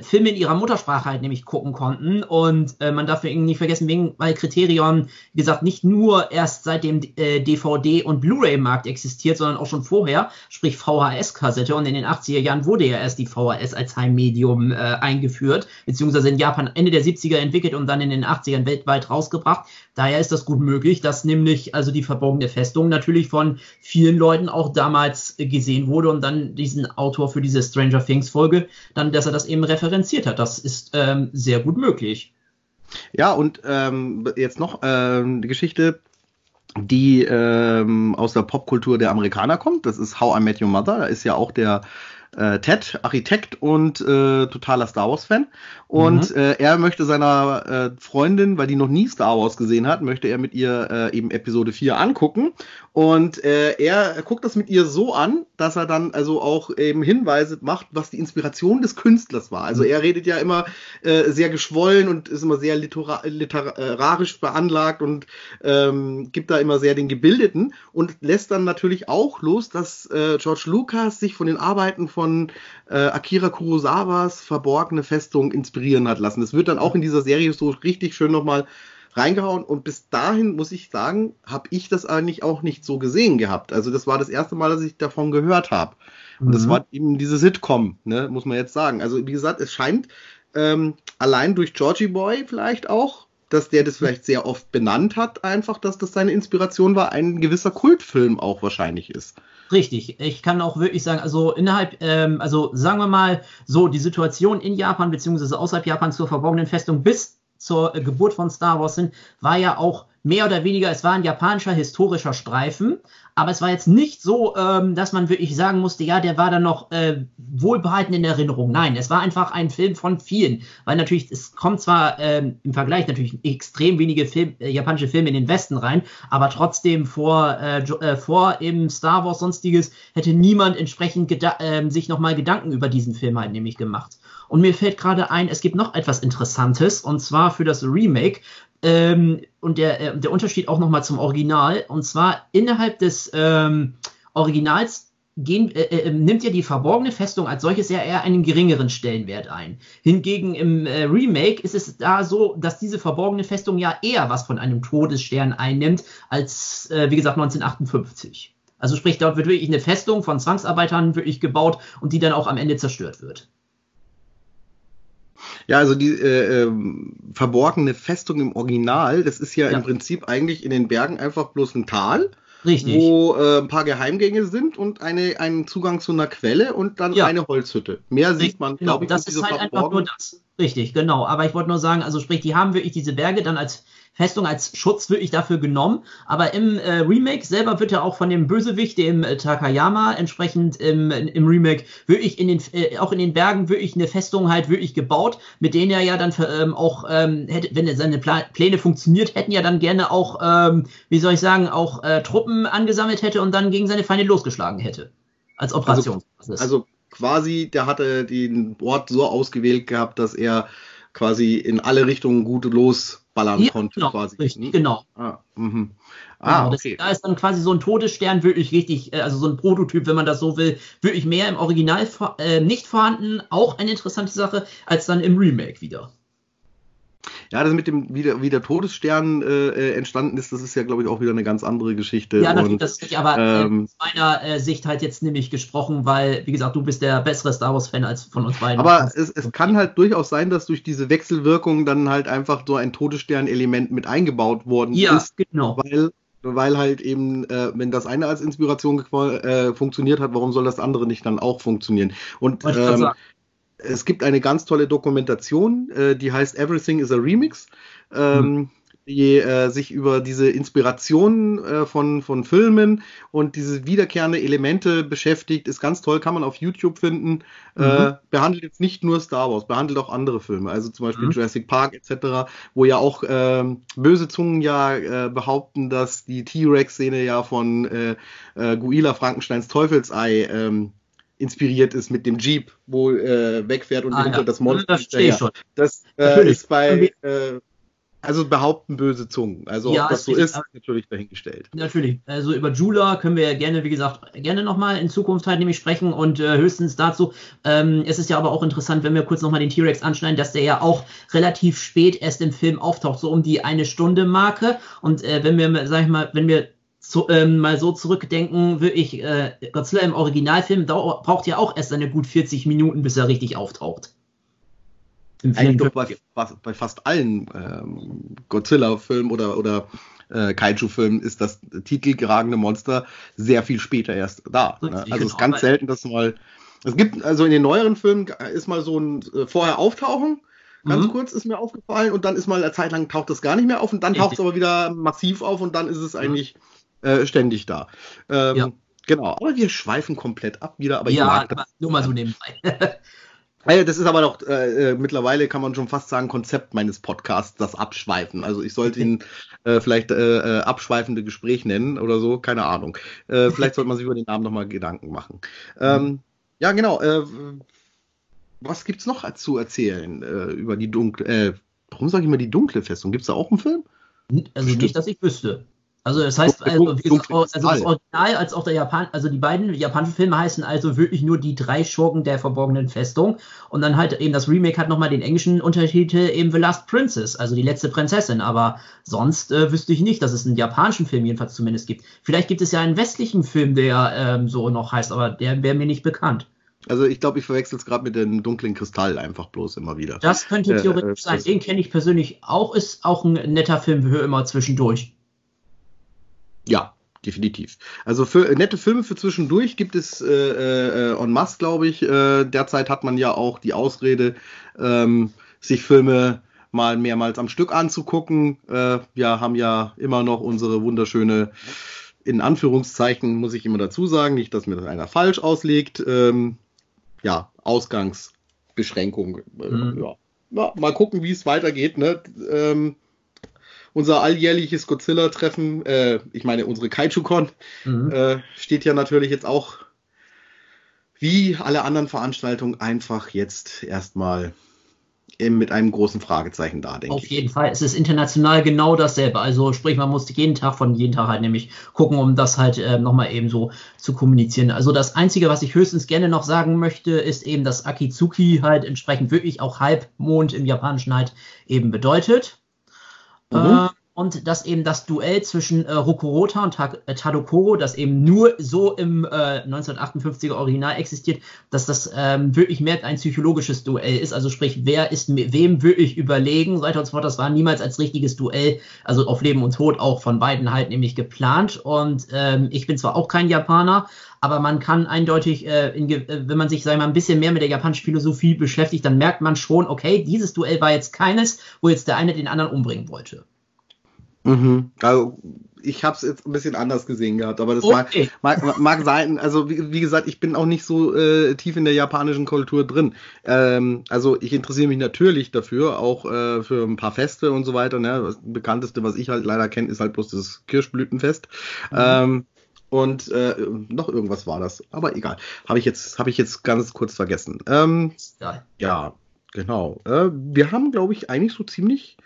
S2: Filme in ihrer Muttersprache halt nämlich gucken konnten. Und äh, man darf nicht vergessen, wegen, weil Criterion, wie gesagt, nicht nur erst seit dem äh, DVD- und Blu-ray-Markt existiert, sondern auch schon vorher, sprich VHS-Kassette. Und in den 80er Jahren wurde ja erst die VHS als Heimmedium äh, eingeführt, beziehungsweise in Japan Ende der 70er entwickelt und dann in den 80ern weltweit rausgebracht. Daher ist das gut möglich, dass nämlich also die verborgene Festung natürlich von vielen Leuten auch damals gesehen wurde und dann diesen Autor für diese Stranger Things Folge, dann, dass er das eben referenziert hat. Das ist ähm, sehr gut möglich.
S1: Ja, und ähm, jetzt noch ähm, die Geschichte, die ähm, aus der Popkultur der Amerikaner kommt. Das ist How I Met Your Mother. Da ist ja auch der äh, Ted, Architekt und äh, totaler Star Wars-Fan. Und mhm. äh, er möchte seiner äh, Freundin, weil die noch nie Star Wars gesehen hat, möchte er mit ihr äh, eben Episode 4 angucken. Und äh, er guckt das mit ihr so an, dass er dann also auch eben Hinweise macht, was die Inspiration des Künstlers war. Also mhm. er redet ja immer äh, sehr geschwollen und ist immer sehr litera literarisch veranlagt und ähm, gibt da immer sehr den Gebildeten und lässt dann natürlich auch los, dass äh, George Lucas sich von den Arbeiten von äh, Akira Kurosawas Verborgene Festung inspirieren hat lassen. Das wird dann auch in dieser Serie so richtig schön nochmal reingehauen und bis dahin muss ich sagen, habe ich das eigentlich auch nicht so gesehen gehabt. Also das war das erste Mal, dass ich davon gehört habe. Und mhm. das war eben diese Sitcom, ne, muss man jetzt sagen. Also wie gesagt, es scheint ähm, allein durch Georgie Boy vielleicht auch, dass der das vielleicht sehr oft benannt hat, einfach, dass das seine Inspiration war, ein gewisser Kultfilm auch wahrscheinlich ist.
S2: Richtig, ich kann auch wirklich sagen, also innerhalb, ähm, also sagen wir mal so, die Situation in Japan beziehungsweise außerhalb Japans zur verborgenen Festung bis zur äh, Geburt von Star Wars sind, war ja auch mehr oder weniger, es war ein japanischer historischer Streifen, aber es war jetzt nicht so, ähm, dass man wirklich sagen musste, ja, der war dann noch äh, wohlbehalten in Erinnerung. Nein, es war einfach ein Film von vielen, weil natürlich, es kommt zwar ähm, im Vergleich natürlich extrem wenige Film, äh, japanische Filme in den Westen rein, aber trotzdem vor, äh, äh, vor eben Star Wars sonstiges hätte niemand entsprechend äh, sich nochmal Gedanken über diesen Film halt nämlich gemacht. Und mir fällt gerade ein, es gibt noch etwas Interessantes, und zwar für das Remake. Ähm, und der, äh, der Unterschied auch nochmal zum Original. Und zwar innerhalb des ähm, Originals gehen, äh, äh, nimmt ja die verborgene Festung als solches ja eher einen geringeren Stellenwert ein. Hingegen im äh, Remake ist es da so, dass diese verborgene Festung ja eher was von einem Todesstern einnimmt als, äh, wie gesagt, 1958. Also sprich, dort wird wirklich eine Festung von Zwangsarbeitern wirklich gebaut und die dann auch am Ende zerstört wird.
S1: Ja, also die äh, äh, verborgene Festung im Original, das ist ja, ja, im Prinzip eigentlich in den Bergen einfach bloß ein Tal. Richtig. Wo äh, ein paar Geheimgänge sind und eine, einen Zugang zu einer Quelle und dann ja. eine Holzhütte. Mehr Richtig, sieht man,
S2: glaube genau, ich, Das ist halt einfach nur das. Richtig, genau. Aber ich wollte nur sagen, also sprich, die haben wirklich diese Berge dann als Festung als Schutz wirklich dafür genommen. Aber im äh, Remake selber wird ja auch von dem Bösewicht, dem äh, Takayama, entsprechend im, im Remake wirklich in den, äh, auch in den Bergen wirklich eine Festung halt wirklich gebaut, mit denen er ja dann ähm, auch, ähm, hätte, wenn seine Pla Pläne funktioniert, hätten ja dann gerne auch, ähm, wie soll ich sagen, auch äh, Truppen angesammelt hätte und dann gegen seine Feinde losgeschlagen hätte. Als Operation.
S1: Also, also quasi, der hatte den Ort so ausgewählt gehabt, dass er quasi in alle Richtungen gut los ballern ja, konnte
S2: genau,
S1: quasi.
S2: Richtig, genau. Ah, mhm. ah genau, okay. Das, da ist dann quasi so ein Todesstern wirklich richtig, äh, also so ein Prototyp, wenn man das so will, wirklich mehr im Original äh, nicht vorhanden. Auch eine interessante Sache, als dann im Remake wieder.
S1: Ja, das mit dem, wie der, wie der Todesstern äh, äh, entstanden ist, das ist ja, glaube ich, auch wieder eine ganz andere Geschichte.
S2: Ja, natürlich, und, das nicht, aber äh, ähm, aus meiner äh, Sicht halt jetzt nämlich gesprochen, weil, wie gesagt, du bist der bessere Star Wars-Fan als von uns beiden.
S1: Aber es, es kann halt durchaus sein, dass durch diese Wechselwirkung dann halt einfach so ein Todesstern-Element mit eingebaut worden
S2: ja,
S1: ist. genau. Weil weil halt eben, äh, wenn das eine als Inspiration äh, funktioniert hat, warum soll das andere nicht dann auch funktionieren? Und ähm, es gibt eine ganz tolle Dokumentation, äh, die heißt Everything is a Remix, ähm, mhm. die äh, sich über diese Inspiration äh, von, von Filmen und diese wiederkehrende Elemente beschäftigt. Ist ganz toll, kann man auf YouTube finden. Äh, mhm. behandelt jetzt nicht nur Star Wars, behandelt auch andere Filme, also zum Beispiel mhm. Jurassic Park etc., wo ja auch ähm, böse Zungen ja äh, behaupten, dass die T-Rex-Szene ja von äh, Guila Frankensteins Teufelsei ähm, inspiriert ist mit dem Jeep, wo äh, wegfährt und ah, ja. das Monster. Das stehe ich schon. Das äh, ist bei äh, also behaupten böse Zungen. Also ja, ob das so ist, ist natürlich dahingestellt.
S2: Natürlich. Also über Jula können wir ja gerne, wie gesagt, gerne nochmal in Zukunft halt nämlich sprechen und äh, höchstens dazu. Ähm, es ist ja aber auch interessant, wenn wir kurz nochmal den T-Rex anschneiden, dass der ja auch relativ spät erst im Film auftaucht, so um die eine Stunde Marke. Und äh, wenn wir, sag ich mal, wenn wir so, ähm, mal so zurückdenken, wirklich, äh, Godzilla im Originalfilm braucht ja auch erst eine gut 40 Minuten, bis er richtig auftaucht.
S1: Eigentlich doch bei, bei, fast allen ähm, Godzilla-Filmen oder, oder äh, Kaiju-Filmen ist das titelgeragene Monster sehr viel später erst da. Ne? Also es ist ganz selten, dass mal. Es gibt, also in den neueren Filmen ist mal so ein äh, vorher auftauchen, ganz mhm. kurz ist mir aufgefallen und dann ist mal eine Zeit lang taucht es gar nicht mehr auf und dann taucht es aber wieder massiv auf und dann ist es mhm. Äh, ständig da. Ähm, ja. Genau, aber wir schweifen komplett ab wieder. Aber
S2: ja, aber nur mal so nebenbei.
S1: das ist aber doch äh, äh, mittlerweile kann man schon fast sagen Konzept meines Podcasts, das Abschweifen. Also ich sollte ihn äh, vielleicht äh, äh, abschweifende Gespräch nennen oder so, keine Ahnung. Äh, vielleicht sollte man sich über den Namen nochmal Gedanken machen. Ähm, mhm. Ja, genau. Äh, was gibt's noch zu erzählen äh, über die dunkle? Äh, warum sage ich immer die dunkle Festung? Gibt's da auch einen Film?
S2: Also nicht, dass ich wüsste. Also das heißt, also, wie gesagt, also das Original als auch der Japan, also die beiden japanischen Filme heißen also wirklich nur die drei Schurken der verborgenen Festung. Und dann halt eben das Remake hat nochmal den englischen Untertitel eben The Last Princess, also die letzte Prinzessin. Aber sonst äh, wüsste ich nicht, dass es einen japanischen Film jedenfalls zumindest gibt. Vielleicht gibt es ja einen westlichen Film, der ähm, so noch heißt, aber der wäre mir nicht bekannt.
S1: Also ich glaube, ich verwechsel es gerade mit dem dunklen Kristall einfach bloß immer wieder.
S2: Das könnte äh, theoretisch äh, sein. Den kenne ich persönlich auch, ist auch ein netter Film für immer zwischendurch.
S1: Ja, definitiv. Also für nette Filme für zwischendurch gibt es äh, äh, en masse, glaube ich. Äh, derzeit hat man ja auch die Ausrede, ähm, sich Filme mal mehrmals am Stück anzugucken. Äh, wir haben ja immer noch unsere wunderschöne, in Anführungszeichen muss ich immer dazu sagen, nicht, dass mir das einer falsch auslegt, ähm, ja, Ausgangsbeschränkung. Äh, mhm. Ja. ja. mal gucken, wie es weitergeht. Ne? Ähm, unser alljährliches Godzilla-Treffen, äh, ich meine unsere Kaiju-Con, mhm. äh, steht ja natürlich jetzt auch wie alle anderen Veranstaltungen einfach jetzt erstmal mit einem großen Fragezeichen da,
S2: denke ich. Auf jeden Fall. Es ist international genau dasselbe. Also sprich, man muss jeden Tag von jeden Tag halt nämlich gucken, um das halt äh, nochmal eben so zu kommunizieren. Also das Einzige, was ich höchstens gerne noch sagen möchte, ist eben, dass Akitsuki halt entsprechend wirklich auch Halbmond im Japanischen halt eben bedeutet. Mhm. Äh, und dass eben das Duell zwischen äh, Rokurota und äh, Tadokoro, das eben nur so im äh, 1958er Original existiert, dass das ähm, wirklich mehr ein psychologisches Duell ist. Also sprich, wer ist wem wirklich überlegen, so weiter und so fort. Das war niemals als richtiges Duell, also auf Leben und Tod auch von beiden halt nämlich geplant. Und ähm, ich bin zwar auch kein Japaner, aber man kann eindeutig, äh, in, äh, wenn man sich sagen wir mal, ein bisschen mehr mit der japanischen Philosophie beschäftigt, dann merkt man schon, okay, dieses Duell war jetzt keines, wo jetzt der eine den anderen umbringen wollte.
S1: Mhm. Also ich habe es jetzt ein bisschen anders gesehen gehabt, aber das okay. mag, mag, mag, sein. Also wie, wie, gesagt, ich bin auch nicht so äh, tief in der japanischen Kultur drin. Ähm, also ich interessiere mich natürlich dafür, auch äh, für ein paar Feste und so weiter. Ne? Das bekannteste, was ich halt leider kenne, ist halt bloß das Kirschblütenfest. Mhm. Ähm, und äh, noch irgendwas war das, aber egal. Habe ich jetzt, habe ich jetzt ganz kurz vergessen. Ähm, ja. ja, genau. Äh, wir haben, glaube ich, eigentlich so ziemlich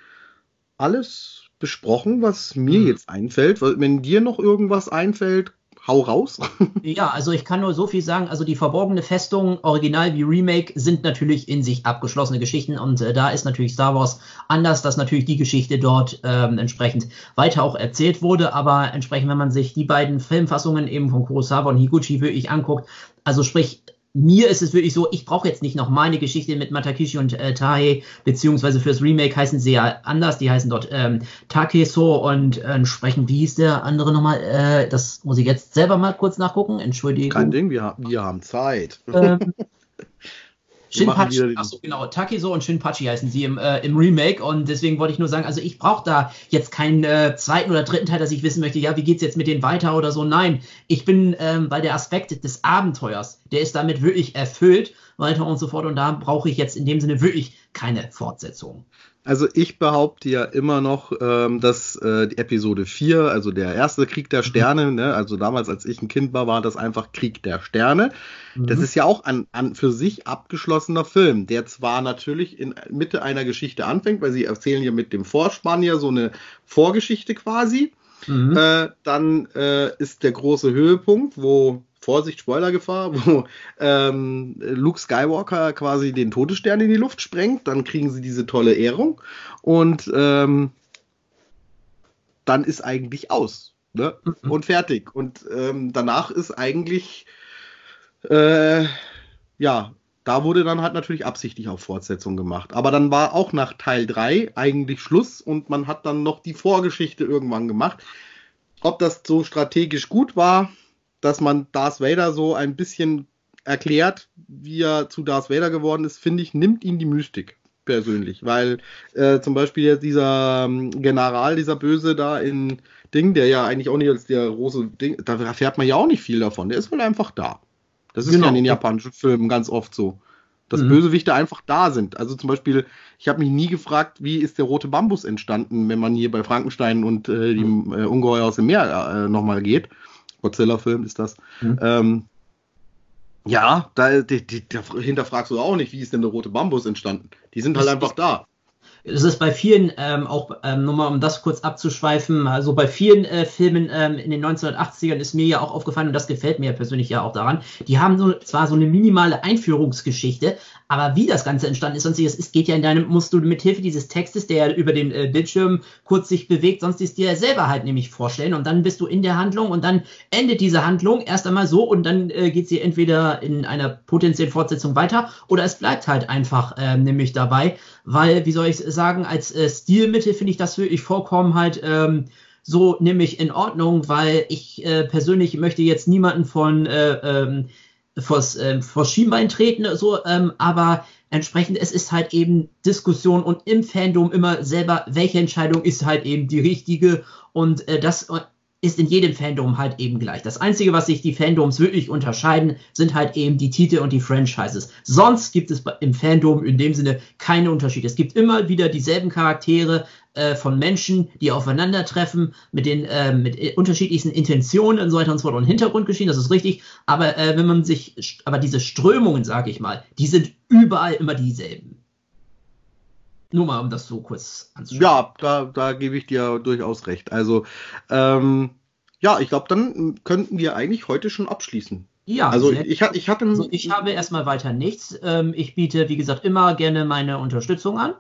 S1: alles besprochen, was mir mhm. jetzt einfällt. Wenn dir noch irgendwas einfällt, hau raus.
S2: ja, also ich kann nur so viel sagen. Also die verborgene Festung, Original wie Remake, sind natürlich in sich abgeschlossene Geschichten und äh, da ist natürlich Star Wars anders, dass natürlich die Geschichte dort ähm, entsprechend weiter auch erzählt wurde. Aber entsprechend, wenn man sich die beiden Filmfassungen eben von Kurosawa und Higuchi wirklich anguckt, also sprich mir ist es wirklich so, ich brauche jetzt nicht noch meine Geschichte mit Matakishi und äh, Tae, beziehungsweise fürs Remake heißen sie ja anders, die heißen dort ähm, Takeso und äh, entsprechend, wie hieß der andere nochmal? Äh, das muss ich jetzt selber mal kurz nachgucken, entschuldigung.
S1: Kein Ding, wir, wir haben Zeit.
S2: Ähm, Shinpachi, achso, genau, Takiso und Shinpachi heißen sie im, äh, im Remake und deswegen wollte ich nur sagen, also ich brauche da jetzt keinen äh, zweiten oder dritten Teil, dass ich wissen möchte, ja, wie geht's jetzt mit denen weiter oder so. Nein, ich bin, ähm, weil der Aspekt des Abenteuers, der ist damit wirklich erfüllt, weiter und so fort und da brauche ich jetzt in dem Sinne wirklich keine Fortsetzung.
S1: Also ich behaupte ja immer noch, ähm, dass äh, die Episode 4, also der erste Krieg der Sterne, mhm. ne, also damals als ich ein Kind war, war das einfach Krieg der Sterne. Mhm. Das ist ja auch ein an für sich abgeschlossener Film, der zwar natürlich in Mitte einer Geschichte anfängt, weil sie erzählen ja mit dem Vorspann ja so eine Vorgeschichte quasi. Mhm. Äh, dann äh, ist der große Höhepunkt, wo Vorsicht, Spoilergefahr, wo ähm, Luke Skywalker quasi den Todesstern in die Luft sprengt, dann kriegen sie diese tolle Ehrung und ähm, dann ist eigentlich aus ne? Mhm. und fertig. Und ähm, danach ist eigentlich, äh, ja, da wurde dann halt natürlich absichtlich auf Fortsetzung gemacht. Aber dann war auch nach Teil 3 eigentlich Schluss und man hat dann noch die Vorgeschichte irgendwann gemacht. Ob das so strategisch gut war, dass man Darth Vader so ein bisschen erklärt, wie er zu Darth Vader geworden ist, finde ich, nimmt ihn die Mystik persönlich. Weil äh, zum Beispiel jetzt dieser ähm, General, dieser Böse da in Ding, der ja eigentlich auch nicht als der große Ding, da erfährt man ja auch nicht viel davon. Der ist wohl einfach da. Das ist genau. ja in den japanischen Filmen ganz oft so. Dass mhm. Bösewichte einfach da sind. Also zum Beispiel, ich habe mich nie gefragt, wie ist der rote Bambus entstanden, wenn man hier bei Frankenstein und äh, dem äh, Ungeheuer aus dem Meer äh, nochmal geht. Godzilla-Film ist das. Mhm. Ähm, ja, da, die, die, da hinterfragst du auch nicht, wie ist denn der rote Bambus entstanden? Die sind halt einfach da.
S2: Es ist bei vielen, ähm, auch ähm, nur mal um das kurz abzuschweifen, also bei vielen äh, Filmen ähm, in den 1980ern ist mir ja auch aufgefallen, und das gefällt mir persönlich ja auch daran, die haben so, zwar so eine minimale Einführungsgeschichte, aber wie das Ganze entstanden ist, sonstiges, es geht ja in deinem, musst du mit Hilfe dieses Textes, der über den äh, Bildschirm kurz sich bewegt, sonst ist dir selber halt nämlich vorstellen. Und dann bist du in der Handlung und dann endet diese Handlung erst einmal so und dann äh, geht sie entweder in einer potenziellen Fortsetzung weiter oder es bleibt halt einfach äh, nämlich dabei, weil, wie soll ich sagen, als äh, Stilmittel finde ich das wirklich vollkommen halt ähm, so nämlich in Ordnung, weil ich äh, persönlich möchte jetzt niemanden von äh, ähm, vors, äh, vors Schienbein treten, so, ähm, aber entsprechend, es ist halt eben Diskussion und im Fandom immer selber, welche Entscheidung ist halt eben die richtige und äh, das ist in jedem Fandom halt eben gleich. Das Einzige, was sich die Fandoms wirklich unterscheiden, sind halt eben die Titel und die Franchises. Sonst gibt es im Fandom in dem Sinne keine Unterschiede. Es gibt immer wieder dieselben Charaktere äh, von Menschen, die aufeinandertreffen mit den äh, mit unterschiedlichsten Intentionen und so weiter und so fort und Hintergrundgeschichten, das ist richtig. Aber äh, wenn man sich, aber diese Strömungen, sage ich mal, die sind überall immer dieselben. Nur mal, um das so kurz
S1: anzuschauen. Ja, da, da gebe ich dir durchaus recht. Also, ähm, ja, ich glaube, dann könnten wir eigentlich heute schon abschließen.
S2: Ja, also ich, ich hatte. Also ich habe erstmal weiter nichts. Ähm, ich biete, wie gesagt, immer gerne meine Unterstützung an.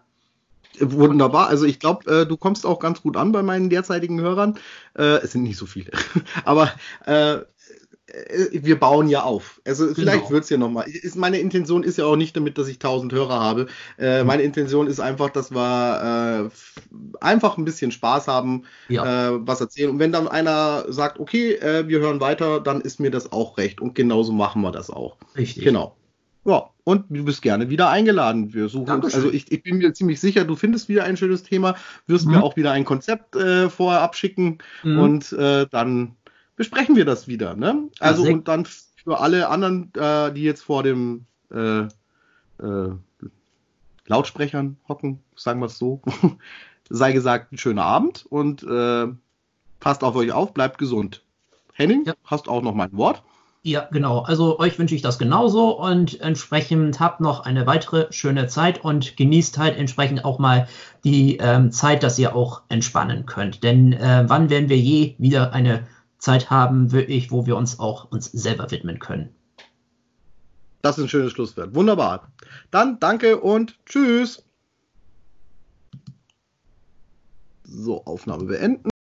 S1: Wunderbar. Also ich glaube, äh, du kommst auch ganz gut an bei meinen derzeitigen Hörern. Äh, es sind nicht so viele, aber äh, äh, wir bauen ja auf. Also genau. vielleicht wird es ja nochmal. Meine Intention ist ja auch nicht damit, dass ich 1000 Hörer habe. Äh, mhm. Meine Intention ist einfach, dass wir äh, einfach ein bisschen Spaß haben, ja. äh, was erzählen. Und wenn dann einer sagt, okay, äh, wir hören weiter, dann ist mir das auch recht. Und genauso machen wir das auch.
S2: Richtig.
S1: Genau. Ja, und du bist gerne wieder eingeladen. Wir suchen uns, also ich, ich, bin mir ziemlich sicher, du findest wieder ein schönes Thema, wirst mhm. mir auch wieder ein Konzept äh, vorher abschicken mhm. und äh, dann besprechen wir das wieder. Ne? Also ja, und dann für alle anderen, äh, die jetzt vor dem äh, äh, Lautsprechern hocken, sagen wir es so, sei gesagt, ein schöner Abend und äh, passt auf euch auf, bleibt gesund. Henning, ja. hast auch noch mein Wort.
S2: Ja, genau. Also euch wünsche ich das genauso und entsprechend habt noch eine weitere schöne Zeit und genießt halt entsprechend auch mal die ähm, Zeit, dass ihr auch entspannen könnt. Denn äh, wann werden wir je wieder eine Zeit haben, wirklich, wo wir uns auch uns selber widmen können.
S1: Das ist ein schönes Schlusswort. Wunderbar. Dann danke und tschüss. So, Aufnahme beenden.